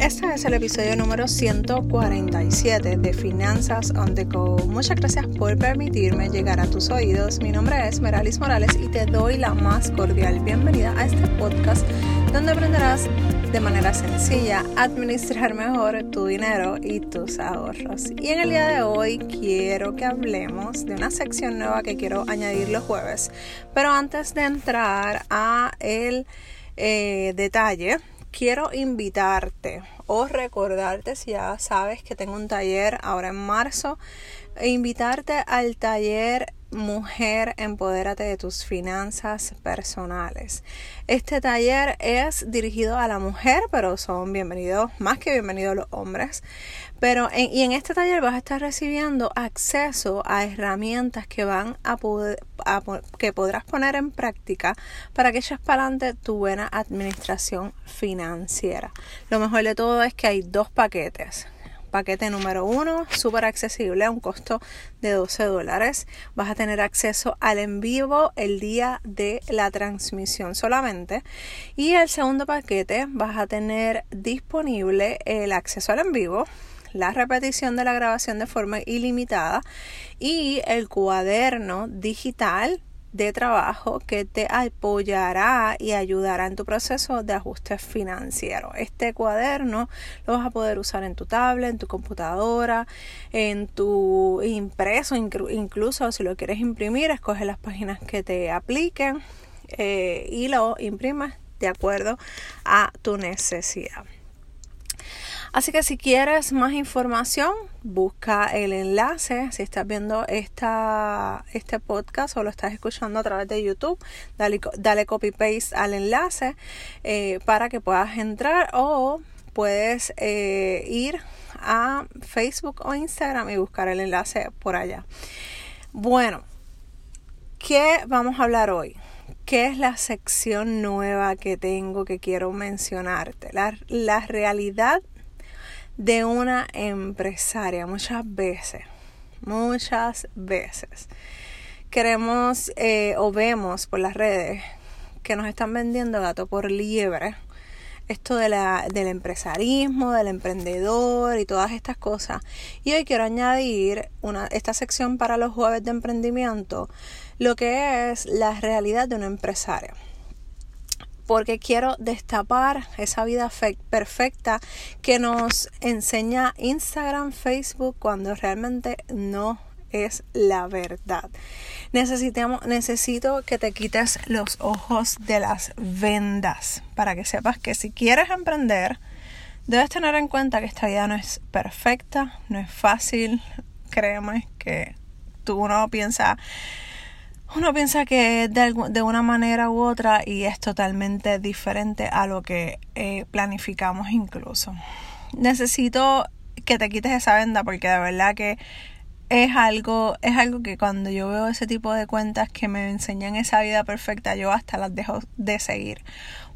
Este es el episodio número 147 de Finanzas on the Go. Muchas gracias por permitirme llegar a tus oídos. Mi nombre es Meralis Morales y te doy la más cordial bienvenida a este podcast donde aprenderás de manera sencilla administrar mejor tu dinero y tus ahorros. Y en el día de hoy quiero que hablemos de una sección nueva que quiero añadir los jueves. Pero antes de entrar a el eh, detalle, quiero invitarte o recordarte si ya sabes que tengo un taller ahora en marzo, e invitarte al taller Mujer, empodérate de tus finanzas personales. Este taller es dirigido a la mujer, pero son bienvenidos, más que bienvenidos los hombres. Pero en, y en este taller vas a estar recibiendo acceso a herramientas que van a poder, que podrás poner en práctica para que eches para adelante tu buena administración financiera. Lo mejor de todo es que hay dos paquetes paquete número uno, súper accesible a un costo de 12 dólares. Vas a tener acceso al en vivo el día de la transmisión solamente. Y el segundo paquete vas a tener disponible el acceso al en vivo la repetición de la grabación de forma ilimitada y el cuaderno digital de trabajo que te apoyará y ayudará en tu proceso de ajuste financiero. Este cuaderno lo vas a poder usar en tu tablet, en tu computadora, en tu impreso, incluso si lo quieres imprimir, escoge las páginas que te apliquen eh, y lo imprimas de acuerdo a tu necesidad. Así que si quieres más información, busca el enlace. Si estás viendo esta, este podcast o lo estás escuchando a través de YouTube, dale, dale copy paste al enlace eh, para que puedas entrar o puedes eh, ir a Facebook o Instagram y buscar el enlace por allá. Bueno, ¿qué vamos a hablar hoy? ¿Qué es la sección nueva que tengo que quiero mencionarte? La, la realidad de una empresaria muchas veces, muchas veces. Queremos eh, o vemos por las redes que nos están vendiendo gato por liebre. Esto de la, del empresarismo, del emprendedor y todas estas cosas. Y hoy quiero añadir una, esta sección para los jueves de emprendimiento, lo que es la realidad de una empresaria porque quiero destapar esa vida perfecta que nos enseña Instagram, Facebook, cuando realmente no es la verdad. Necesitamos, necesito que te quites los ojos de las vendas para que sepas que si quieres emprender, debes tener en cuenta que esta vida no es perfecta, no es fácil. Créeme que tú no piensas uno piensa que es de, de, una manera u otra y es totalmente diferente a lo que eh, planificamos incluso. Necesito que te quites esa venda porque de verdad que es algo, es algo que cuando yo veo ese tipo de cuentas que me enseñan esa vida perfecta, yo hasta las dejo de seguir.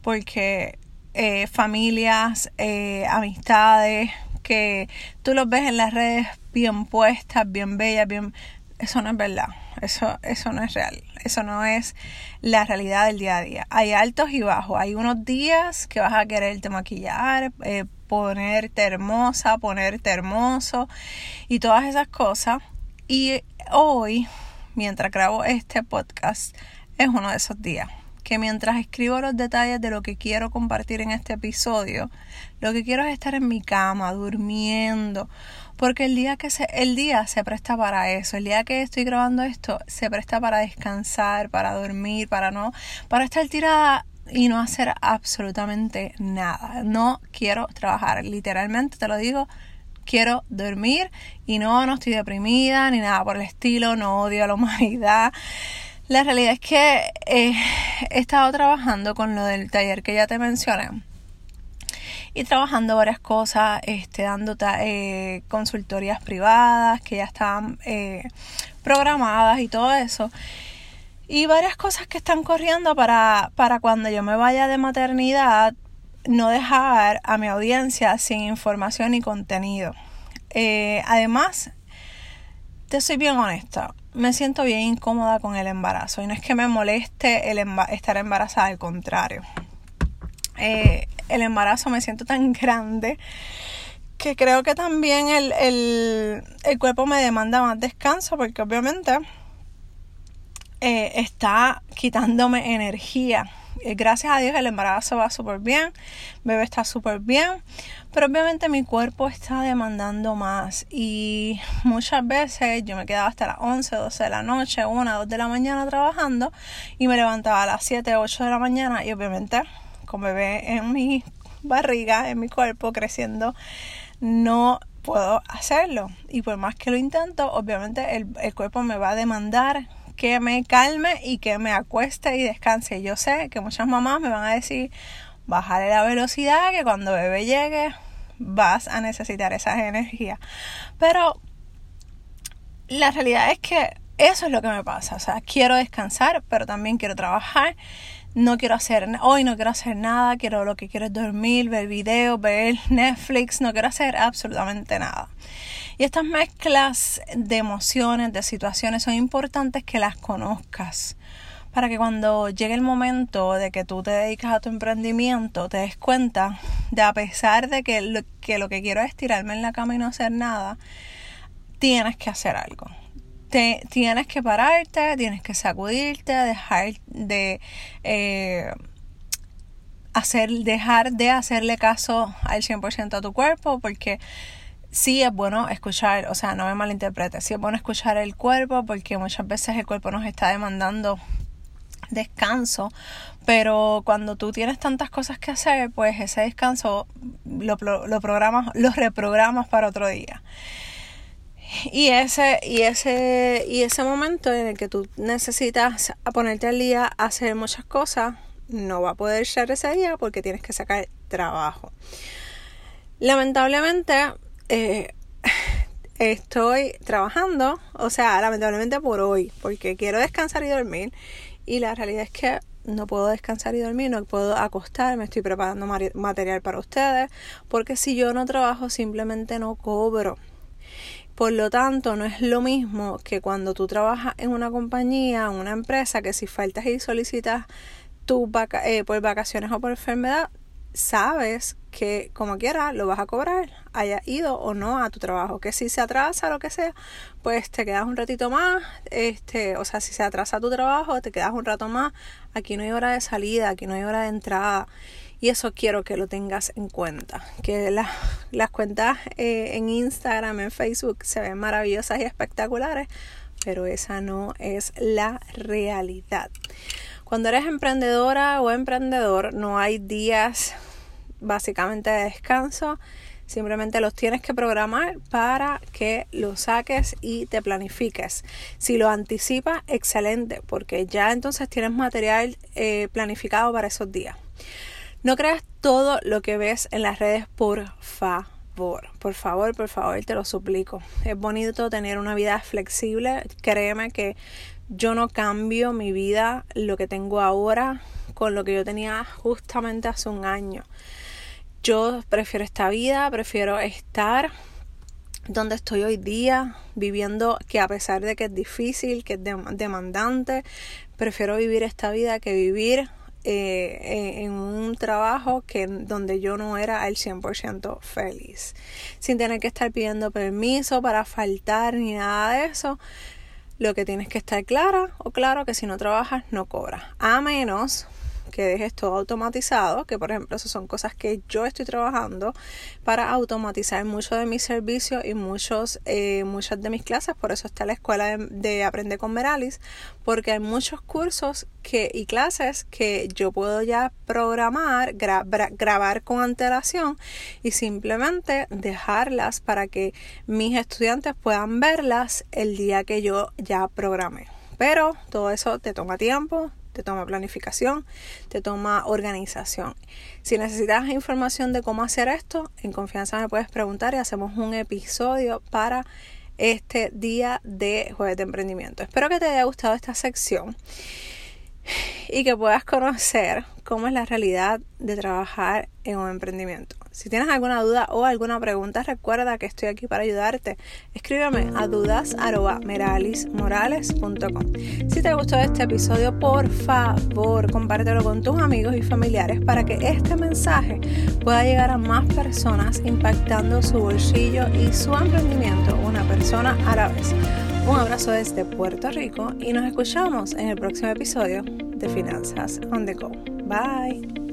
Porque eh, familias, eh, amistades, que tú los ves en las redes bien puestas, bien bellas, bien eso no es verdad, eso, eso no es real, eso no es la realidad del día a día. Hay altos y bajos, hay unos días que vas a quererte maquillar, eh, ponerte hermosa, ponerte hermoso y todas esas cosas. Y hoy, mientras grabo este podcast, es uno de esos días que mientras escribo los detalles de lo que quiero compartir en este episodio, lo que quiero es estar en mi cama, durmiendo, porque el día que se, el día se presta para eso, el día que estoy grabando esto se presta para descansar, para dormir, para no, para estar tirada y no hacer absolutamente nada. No quiero trabajar, literalmente te lo digo, quiero dormir y no, no estoy deprimida ni nada por el estilo, no odio a la humanidad. La realidad es que eh, he estado trabajando con lo del taller que ya te mencioné y trabajando varias cosas, este, dando eh, consultorías privadas que ya estaban eh, programadas y todo eso. Y varias cosas que están corriendo para, para cuando yo me vaya de maternidad, no dejar a mi audiencia sin información y contenido. además, te soy bien honesta me siento bien incómoda con el embarazo y no es que me moleste el estar embarazada, al contrario. Eh, el embarazo me siento tan grande que creo que también el, el, cuerpo me demanda más descanso porque obviamente eh, está quitándome energía. Gracias a Dios el embarazo va súper bien, bebé está súper bien, pero obviamente mi cuerpo está demandando más y muchas veces yo me quedaba hasta las 11, 12 de la noche, 1, 2 de la mañana trabajando y me levantaba a las 7, 8 de la mañana y obviamente con bebé en mi barriga, en mi cuerpo creciendo, no puedo hacerlo. Y por más que lo intento, obviamente el, el cuerpo me va a demandar que me calme y que me acueste y descanse. Yo sé que muchas mamás me van a decir, bájale la velocidad, que cuando bebé llegue vas a necesitar esa energía. Pero la realidad es que eso es lo que me pasa. O sea, quiero descansar, pero también quiero trabajar no quiero hacer, hoy no quiero hacer nada, quiero lo que quiero es dormir, ver videos, ver Netflix, no quiero hacer absolutamente nada. Y estas mezclas de emociones, de situaciones, son importantes que las conozcas para que cuando llegue el momento de que tú te dedicas a tu emprendimiento, te des cuenta de a pesar de que lo que, lo que quiero es tirarme en la cama y no hacer nada, tienes que hacer algo tienes que pararte, tienes que sacudirte, dejar de eh, hacer, dejar de hacerle caso al 100% a tu cuerpo, porque sí es bueno escuchar, o sea, no me malinterpretes, sí es bueno escuchar el cuerpo, porque muchas veces el cuerpo nos está demandando descanso, pero cuando tú tienes tantas cosas que hacer, pues ese descanso lo, lo programas, lo reprogramas para otro día. Y ese, y ese, y ese momento en el que tú necesitas ponerte al día, hacer muchas cosas, no va a poder ser ese día porque tienes que sacar trabajo. Lamentablemente, eh, estoy trabajando, o sea, lamentablemente por hoy, porque quiero descansar y dormir. Y la realidad es que no puedo descansar y dormir, no puedo acostarme, estoy preparando material para ustedes, porque si yo no trabajo simplemente no cobro. Por lo tanto, no es lo mismo que cuando tú trabajas en una compañía, en una empresa, que si faltas y solicitas tu vaca eh, por vacaciones o por enfermedad, sabes que como quiera lo vas a cobrar, haya ido o no a tu trabajo. Que si se atrasa lo que sea, pues te quedas un ratito más, este, o sea, si se atrasa tu trabajo, te quedas un rato más. Aquí no hay hora de salida, aquí no hay hora de entrada. Y eso quiero que lo tengas en cuenta. Que las cuentas eh, en Instagram, en Facebook se ven maravillosas y espectaculares, pero esa no es la realidad. Cuando eres emprendedora o emprendedor, no hay días básicamente de descanso. Simplemente los tienes que programar para que lo saques y te planifiques. Si lo anticipas, excelente, porque ya entonces tienes material eh, planificado para esos días. No creas todo lo que ves en las redes, por favor. Por favor, por favor, te lo suplico. Es bonito tener una vida flexible. Créeme que yo no cambio mi vida, lo que tengo ahora, con lo que yo tenía justamente hace un año. Yo prefiero esta vida, prefiero estar donde estoy hoy día, viviendo que a pesar de que es difícil, que es demandante, prefiero vivir esta vida que vivir eh, en un trabajo que donde yo no era el 100% feliz, sin tener que estar pidiendo permiso para faltar ni nada de eso. Lo que tienes que estar clara o claro que si no trabajas no cobras, a menos que dejes todo automatizado, que por ejemplo esas son cosas que yo estoy trabajando para automatizar mucho de mis servicios y muchos, eh, muchas de mis clases, por eso está la escuela de, Aprende con Meralis, porque hay muchos cursos que, y clases que yo puedo ya programar, grabar con antelación y simplemente dejarlas para que mis estudiantes puedan verlas el día que yo ya programé. Pero todo eso te toma tiempo, te toma planificación, te toma organización. Si necesitas información de cómo hacer esto, en confianza me puedes preguntar y hacemos un episodio para este día de jueves de emprendimiento. Espero que te haya gustado esta sección. Y que puedas conocer cómo es la realidad de trabajar en un emprendimiento. Si tienes alguna duda o alguna pregunta, recuerda que estoy aquí para ayudarte. Escríbeme a dudas.meralismorales.com. Si te gustó este episodio, por favor, compártelo con tus amigos y familiares para que este mensaje pueda llegar a más personas impactando su bolsillo y su emprendimiento una persona a la vez. Un abrazo desde Puerto Rico y nos escuchamos en el próximo episodio de Finanzas on the Go. Bye.